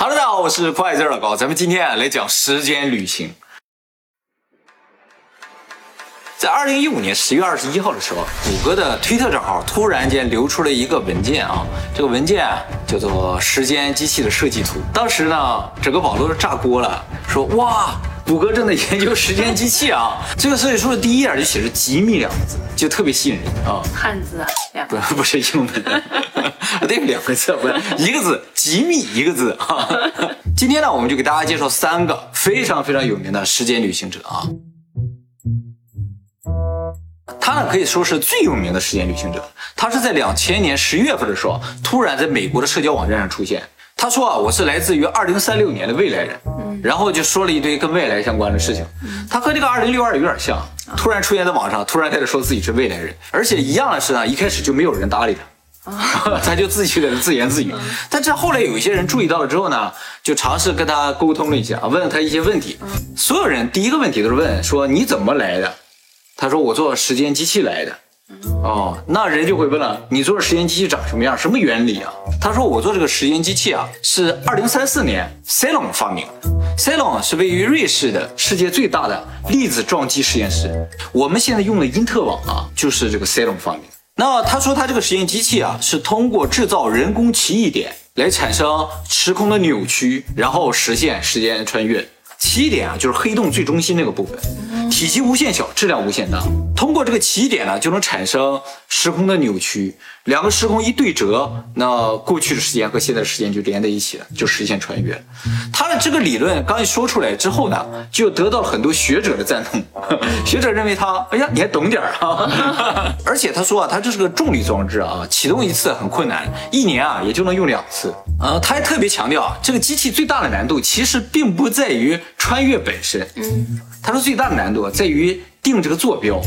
哈喽大家好，我是快字老高，咱们今天啊来讲时间旅行。在二零一五年十月二十一号的时候，谷歌的推特账号突然间流出了一个文件啊，这个文件啊叫做“时间机器的设计图”。当时呢，整个网络都炸锅了，说哇，谷歌正在研究时间机器啊。这个设计书的第一页就写着“机密”两个字，就特别吸引人啊。汉字啊，两不 不是英文，对，两个字，不是一个字，机密一个字啊。今天呢，我们就给大家介绍三个非常非常有名的时间旅行者啊。他呢可以说是最有名的时间旅行者。他是在两千年十月份的时候，突然在美国的社交网站上出现。他说啊，我是来自于二零三六年的未来人，然后就说了一堆跟未来相关的事情。他和这个二零六二有点像，突然出现在网上，突然开始说自己是未来人，而且一样的是呢，一开始就没有人搭理他，他就自己在那自言自语。但是后来有一些人注意到了之后呢，就尝试跟他沟通了一下，问了他一些问题。所有人第一个问题都是问说你怎么来的？他说我坐时间机器来的。哦，那人就会问了，你做的时间机器长什么样？什么原理啊？他说我做这个时间机器啊，是二零三四年 c e l o n 发明的。c e l o n 是位于瑞士的世界最大的粒子撞击实验室。我们现在用的因特网啊，就是这个 Cellon 发明。那他说他这个实验机器啊，是通过制造人工奇异点来产生时空的扭曲，然后实现时间穿越。奇异点啊，就是黑洞最中心那个部分，体积无限小，质量无限大。通过这个奇点呢，就能产生时空的扭曲，两个时空一对折，那过去的时间和现在的时间就连在一起了，就实现穿越。他的这个理论刚一说出来之后呢，就得到了很多学者的赞同。学者认为他，哎呀，你还懂点儿啊！而且他说啊，他这是个重力装置啊，启动一次很困难，一年啊也就能用两次。啊，他还特别强调啊，这个机器最大的难度其实并不在于穿越本身，嗯，他说最大的难度在于定这个坐标。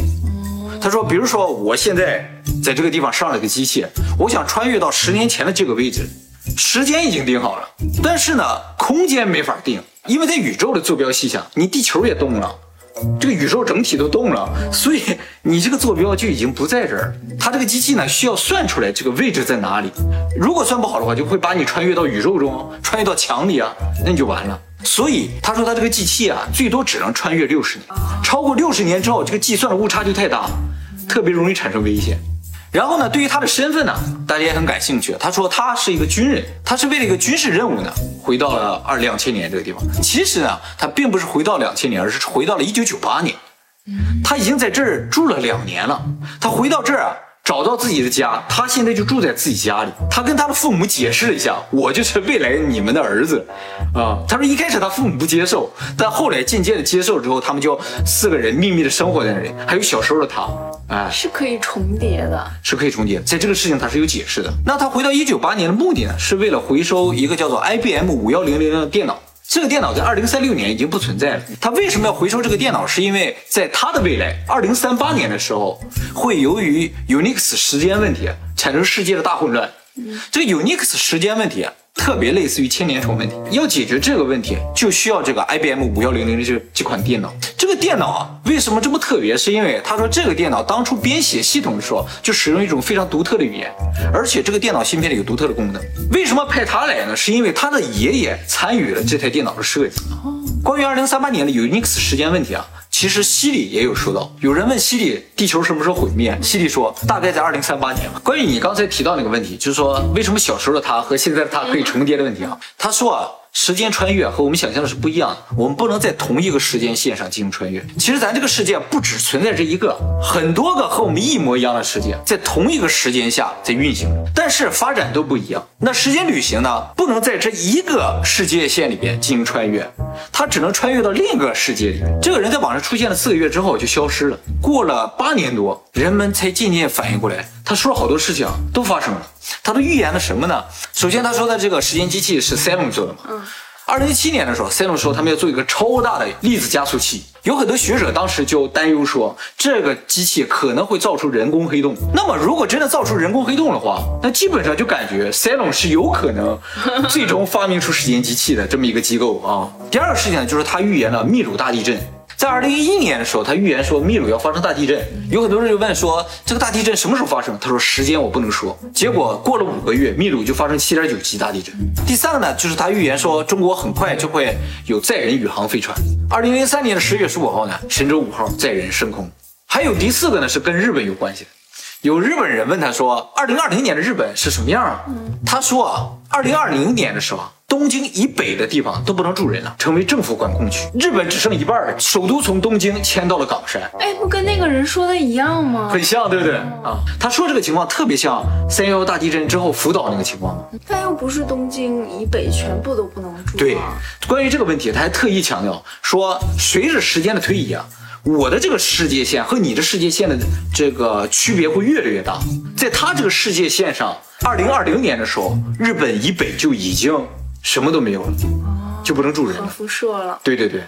他说，比如说我现在在这个地方上了个机器，我想穿越到十年前的这个位置，时间已经定好了，但是呢，空间没法定，因为在宇宙的坐标系下，你地球也动了。这个宇宙整体都动了，所以你这个坐标就已经不在这儿。它这个机器呢，需要算出来这个位置在哪里。如果算不好的话，就会把你穿越到宇宙中，穿越到墙里啊，那你就完了。所以他说他这个机器啊，最多只能穿越六十年，超过六十年之后，这个计算的误差就太大了，特别容易产生危险。然后呢，对于他的身份呢，大家也很感兴趣。他说他是一个军人，他是为了一个军事任务呢，回到了二两千年这个地方。其实呢，他并不是回到两千年，而是回到了一九九八年。他已经在这儿住了两年了。他回到这儿啊。找到自己的家，他现在就住在自己家里。他跟他的父母解释了一下，我就是未来你们的儿子，啊，他说一开始他父母不接受，但后来渐渐的接受之后，他们就四个人秘密的生活在那里。还有小时候的他，哎，是可以重叠的，是可以重叠，在这个事情他是有解释的。那他回到一九八年的目的呢，是为了回收一个叫做 IBM 五幺零零的电脑。这个电脑在二零三六年已经不存在了。他为什么要回收这个电脑？是因为在他的未来，二零三八年的时候，会由于 Unix 时间问题产生世界的大混乱。这个 Unix 时间问题。特别类似于千年虫问题，要解决这个问题，就需要这个 IBM 五幺零零的这这款电脑。这个电脑啊，为什么这么特别？是因为他说这个电脑当初编写系统的时候，就使用一种非常独特的语言，而且这个电脑芯片里有独特的功能。为什么派他来呢？是因为他的爷爷参与了这台电脑的设计。关于二零三八年的 Unix 时间问题啊。其实西里也有说到，有人问西里地球什么时候毁灭，西里说大概在二零三八年吧。关于你刚才提到那个问题，就是说为什么小时候的他和现在的他可以重叠的问题啊？他说啊。时间穿越和我们想象的是不一样的，我们不能在同一个时间线上进行穿越。其实咱这个世界不只存在这一个，很多个和我们一模一样的世界在同一个时间下在运行，但是发展都不一样。那时间旅行呢，不能在这一个世界线里边进行穿越，它只能穿越到另一个世界里。这个人在网上出现了四个月之后就消失了，过了八年多，人们才渐渐反应过来，他说了好多事情都发生了。他都预言了什么呢？首先，他说的这个时间机器是 Cellon 做的嘛？嗯。二零一七年的时候，Cellon 说他们要做一个超大的粒子加速器。有很多学者当时就担忧说，这个机器可能会造出人工黑洞。那么，如果真的造出人工黑洞的话，那基本上就感觉 Cellon 是有可能 最终发明出时间机器的这么一个机构啊。第二个事情呢，就是他预言了秘鲁大地震。在二零一一年的时候，他预言说秘鲁要发生大地震，有很多人就问说这个大地震什么时候发生？他说时间我不能说。结果过了五个月，秘鲁就发生七点九级大地震。第三个呢，就是他预言说中国很快就会有载人宇航飞船。二零零三年的十月十五号呢，神舟五号载人升空。还有第四个呢，是跟日本有关系的。有日本人问他说：“二零二零年的日本是什么样啊？”他说啊，二零二零年的时候，东京以北的地方都不能住人了，成为政府管控区。日本只剩一半了，首都从东京迁到了冈山，哎，不跟那个人说的一样吗？很像，对不对啊？他说这个情况特别像三幺幺大地震之后福岛那个情况吗？但又不是东京以北全部都不能住、啊。对，关于这个问题，他还特意强调说，随着时间的推移啊。我的这个世界线和你的世界线的这个区别会越来越大，在他这个世界线上，二零二零年的时候，日本以北就已经什么都没有了，就不能住人了，辐射了。对对对，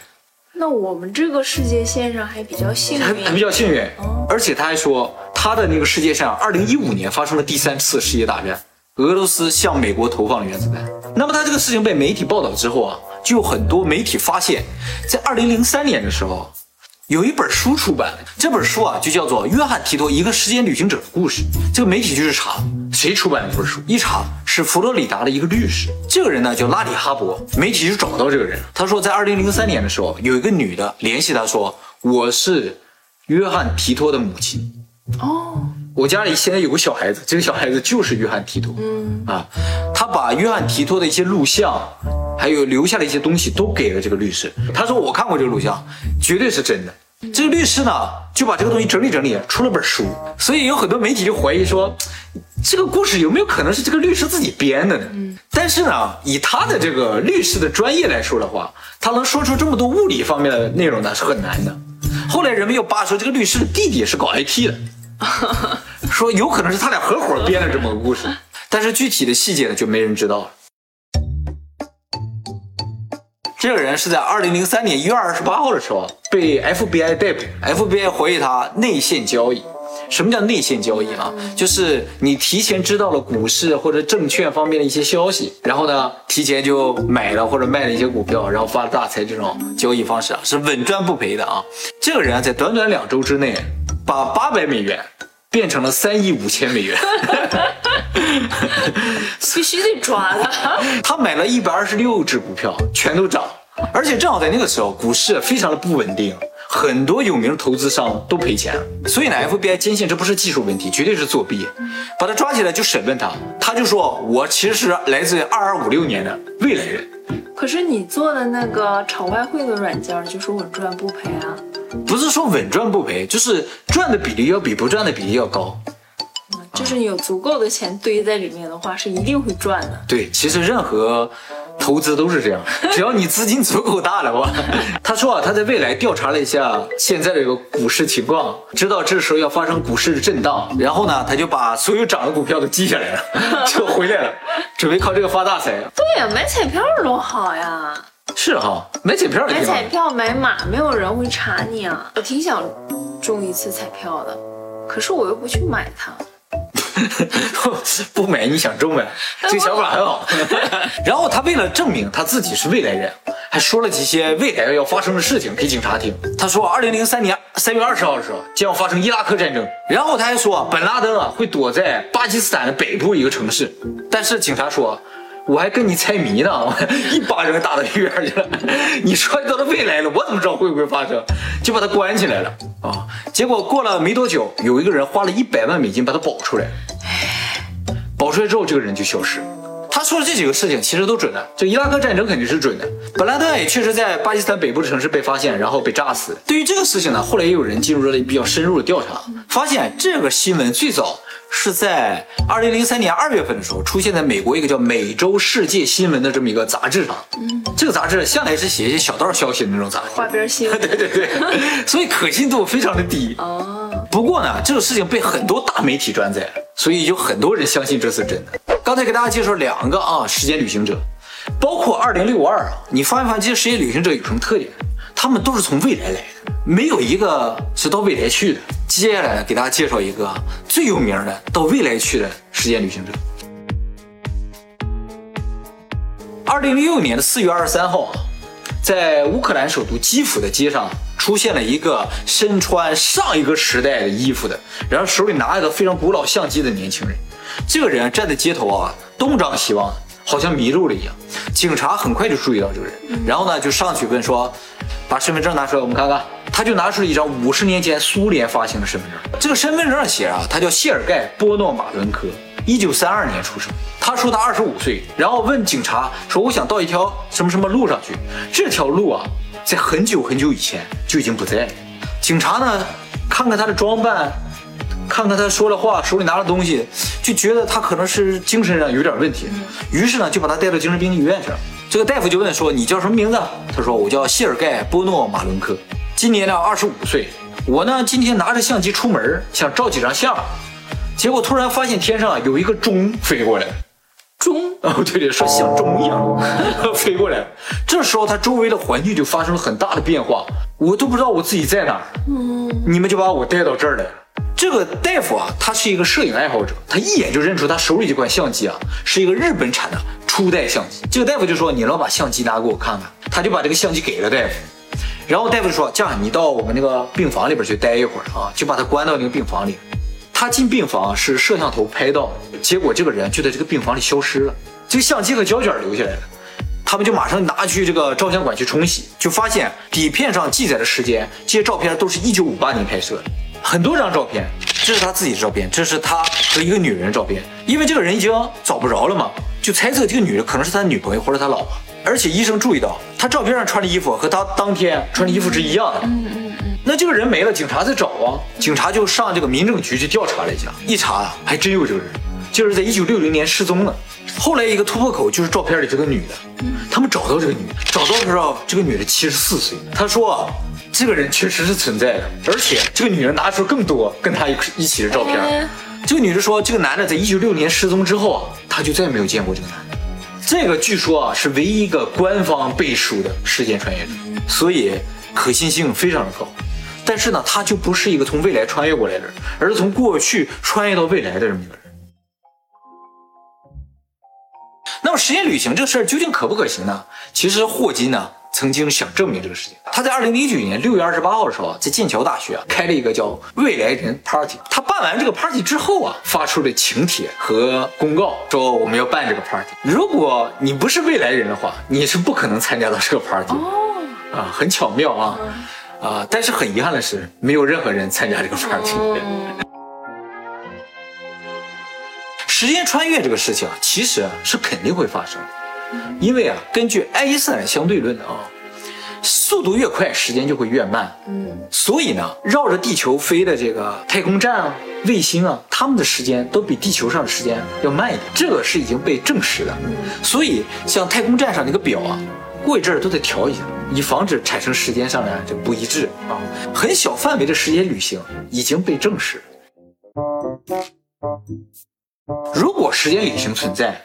那我们这个世界线上还比较幸运，还还比较幸运，而且他还说他的那个世界上，二零一五年发生了第三次世界大战，俄罗斯向美国投放了原子弹。那么他这个事情被媒体报道之后啊，就有很多媒体发现，在二零零三年的时候。有一本书出版了，这本书啊就叫做《约翰提托：一个时间旅行者的故事》。这个媒体就是查谁出版的这本书，一查是佛罗里达的一个律师，这个人呢叫拉里哈伯，媒体就找到这个人。他说，在二零零三年的时候，有一个女的联系他说：“我是约翰提托的母亲。”哦，我家里现在有个小孩子，这个小孩子就是约翰提托。嗯啊，他把约翰提托的一些录像。还有留下的一些东西都给了这个律师。他说：“我看过这个录像，绝对是真的。”这个律师呢就把这个东西整理整理，出了本书。所以有很多媒体就怀疑说，这个故事有没有可能是这个律师自己编的呢？嗯但是呢，以他的这个律师的专业来说的话，他能说出这么多物理方面的内容呢，是很难的。后来人们又扒出，这个律师的弟弟是搞 IT 的，说有可能是他俩合伙编了这么个故事。但是具体的细节呢，就没人知道了。这个人是在二零零三年一月二十八号的时候被 FBI 逮捕，FBI 怀疑他内线交易。什么叫内线交易啊？就是你提前知道了股市或者证券方面的一些消息，然后呢，提前就买了或者卖了一些股票，然后发大财。这种交易方式啊，是稳赚不赔的啊。这个人啊，在短短两周之内，把八百美元变成了三亿五千美元。必须得抓他。他买了一百二十六只股票，全都涨，而且正好在那个时候，股市非常的不稳定，很多有名的投资商都赔钱了。所以呢，FBI 坚信这不是技术问题，绝对是作弊。把他抓起来就审问他，他就说：“我其实是来自二二五六年的未来人。”可是你做的那个炒外汇的软件就是稳赚不赔啊？不是说稳赚不赔，就是赚的比例要比不赚的比例要高。就是你有足够的钱堆在里面的话，是一定会赚的。对，其实任何投资都是这样，只要你资金足够大的话。他说啊，他在未来调查了一下现在的这个股市情况，知道这时候要发生股市的震荡，然后呢，他就把所有涨的股票都记下来了，就回来了，准备靠这个发大财。对呀，买彩票多好呀！是哈，买彩票买彩票买马，没有人会查你啊。我挺想中一次彩票的，可是我又不去买它。不买你想中呗？这个想法很好。然后他为了证明他自己是未来人，还说了几些未来要发生的事情给警察听。他说，二零零三年三月二十号的时候将要发生伊拉克战争。然后他还说，本拉登啊会躲在巴基斯坦的北部一个城市。但是警察说。我还跟你猜谜呢，一巴掌打到医院去了。你说到了未来了，我怎么知道会不会发生？就把他关起来了啊！结果过了没多久，有一个人花了一百万美金把他保出来。保出来之后，这个人就消失。他说的这几个事情其实都准的，就伊拉克战争肯定是准的。本拉登也确实在巴基斯坦北部的城市被发现，然后被炸死。对于这个事情呢，后来也有人进入了比较深入的调查，发现这个新闻最早。是在二零零三年二月份的时候，出现在美国一个叫《美洲世界新闻》的这么一个杂志上。嗯，这个杂志向来是写一些小道消息的那种杂志，花边新闻。对对对，所以可信度非常的低。哦。不过呢，这个事情被很多大媒体转载，所以有很多人相信这是真的。刚才给大家介绍两个啊，时间旅行者，包括二零六二啊，你发现发现这些时间旅行者有什么特点？他们都是从未来来的，没有一个是到未来去的。接下来给大家介绍一个最有名的到未来去的时间旅行者。二零零六年的四月二十三号，在乌克兰首都基辅的街上出现了一个身穿上一个时代的衣服的，然后手里拿一个非常古老相机的年轻人。这个人站在街头啊，东张西望，好像迷路了一样。警察很快就注意到这个人，然后呢就上去问说：“把身份证拿出来，我们看看。”他就拿出了一张五十年前苏联发行的身份证。这个身份证上写啊，他叫谢尔盖·波诺马伦科，一九三二年出生。他说他二十五岁，然后问警察说：“我想到一条什么什么路上去。”这条路啊，在很久很久以前就已经不在了。警察呢，看看他的装扮。看看他说的话，手里拿的东西，就觉得他可能是精神上有点问题，于是呢就把他带到精神病医院去了。这个大夫就问说：“你叫什么名字？”他说：“我叫谢尔盖·波诺马伦科，今年呢二十五岁。我呢今天拿着相机出门，想照几张相，结果突然发现天上有一个钟飞过来。钟？哦，对对，说像钟一样 飞过来。这时候他周围的环境就发生了很大的变化，我都不知道我自己在哪儿。嗯，你们就把我带到这儿来了。”这个大夫啊，他是一个摄影爱好者，他一眼就认出他手里这款相机啊，是一个日本产的初代相机。这个大夫就说：“你能把相机拿给我看看？”他就把这个相机给了大夫，然后大夫就说：“这样，你到我们那个病房里边去待一会儿啊，就把他关到那个病房里。”他进病房是摄像头拍到，结果这个人就在这个病房里消失了，这个相机和胶卷留下来了。他们就马上拿去这个照相馆去冲洗，就发现底片上记载的时间，这些照片都是一九五八年拍摄的。很多张照片，这是他自己的照片，这是他和一个女人的照片。因为这个人已经找不着了嘛，就猜测这个女人可能是他女朋友或者他老婆。而且医生注意到，他照片上穿的衣服和他当天穿的衣服是一样的。嗯嗯。那这个人没了，警察在找啊，警察就上这个民政局去调查了一下，一查还真有这个人，就是在一九六零年失踪了。后来一个突破口就是照片里这个女的，他们找到这个女的，找到的时候这个女的七十四岁，他说啊。这个人确实是存在的，而且这个女人拿出更多跟他一一起的照片。这个女的说，这个男的在一九六年失踪之后啊，她就再也没有见过这个男的。这个据说啊是唯一一个官方背书的时间穿越者，所以可信性非常的高。但是呢，他就不是一个从未来穿越过来的人，而是从过去穿越到未来的这么一个人。那么时间旅行这个事儿究竟可不可行呢？其实霍金呢？曾经想证明这个事情，他在二零零九年六月二十八号的时候，在剑桥大学啊开了一个叫未来人 party。他办完这个 party 之后啊，发出了请帖和公告，说我们要办这个 party。如果你不是未来人的话，你是不可能参加到这个 party。哦，啊，很巧妙啊，啊，但是很遗憾的是，没有任何人参加这个 party。时间穿越这个事情啊，其实是肯定会发生的。因为啊，根据爱因斯坦相对论啊，速度越快，时间就会越慢。嗯，所以呢，绕着地球飞的这个太空站啊、卫星啊，他们的时间都比地球上的时间要慢一点，这个是已经被证实的。所以，像太空站上那个表啊，过一阵儿都得调一下，以防止产生时间上的这不一致啊。很小范围的时间旅行已经被证实。如果时间旅行存在。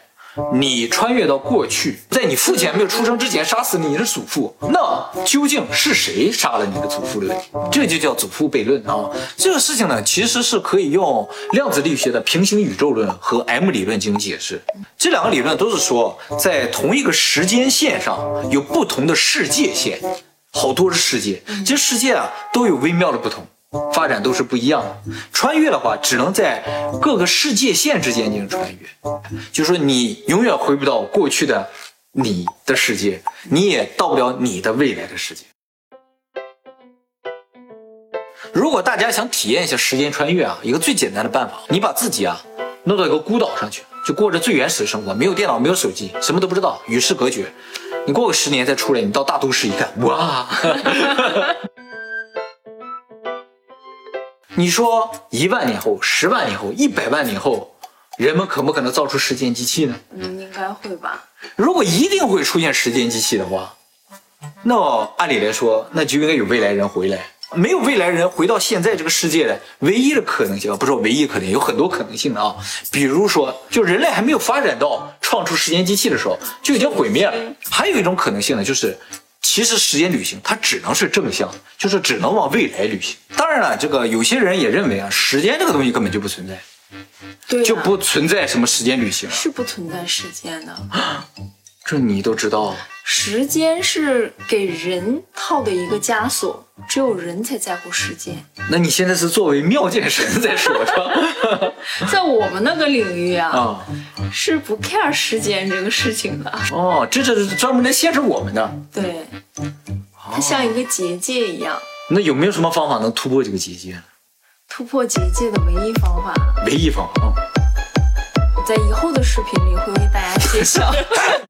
你穿越到过去，在你父亲还没有出生之前杀死你的祖父，那究竟是谁杀了你的祖父的问题？这就叫祖父悖论啊！这个事情呢，其实是可以用量子力学的平行宇宙论和 M 理论进行解释。这两个理论都是说，在同一个时间线上有不同的世界线，好多的世界，这世界啊都有微妙的不同。发展都是不一样的。穿越的话，只能在各个世界线之间进行穿越，就是说你永远回不到过去的你的世界，你也到不了你的未来的世界。如果大家想体验一下时间穿越啊，一个最简单的办法，你把自己啊弄到一个孤岛上去，就过着最原始的生活，没有电脑，没有手机，什么都不知道，与世隔绝。你过个十年再出来，你到大都市一看，哇！你说一万年后、十万年后、一百万年后，人们可不可能造出时间机器呢？嗯，应该会吧。如果一定会出现时间机器的话，那按理来说，那就应该有未来人回来。没有未来人回到现在这个世界的唯一的可能性，不是唯一可能，有很多可能性的啊。比如说，就人类还没有发展到创出时间机器的时候，就已经毁灭了。还有一种可能性呢，就是。其实时间旅行它只能是正向，就是只能往未来旅行。当然了，这个有些人也认为啊，时间这个东西根本就不存在，对，就不存在什么时间旅行，是不存在时间的。这你都知道？时间是给人套的一个枷锁，只有人才在乎时间。那你现在是作为妙见神在说是吧？在我们那个领域啊，啊，是不 care 时间这个事情的。哦，这这是专门来限制我们的。对，它像一个结界一样，那有没有什么方法能突破这个结界呢？突破结界的唯一方法，唯一方法啊。在以后的视频里会为大家揭晓。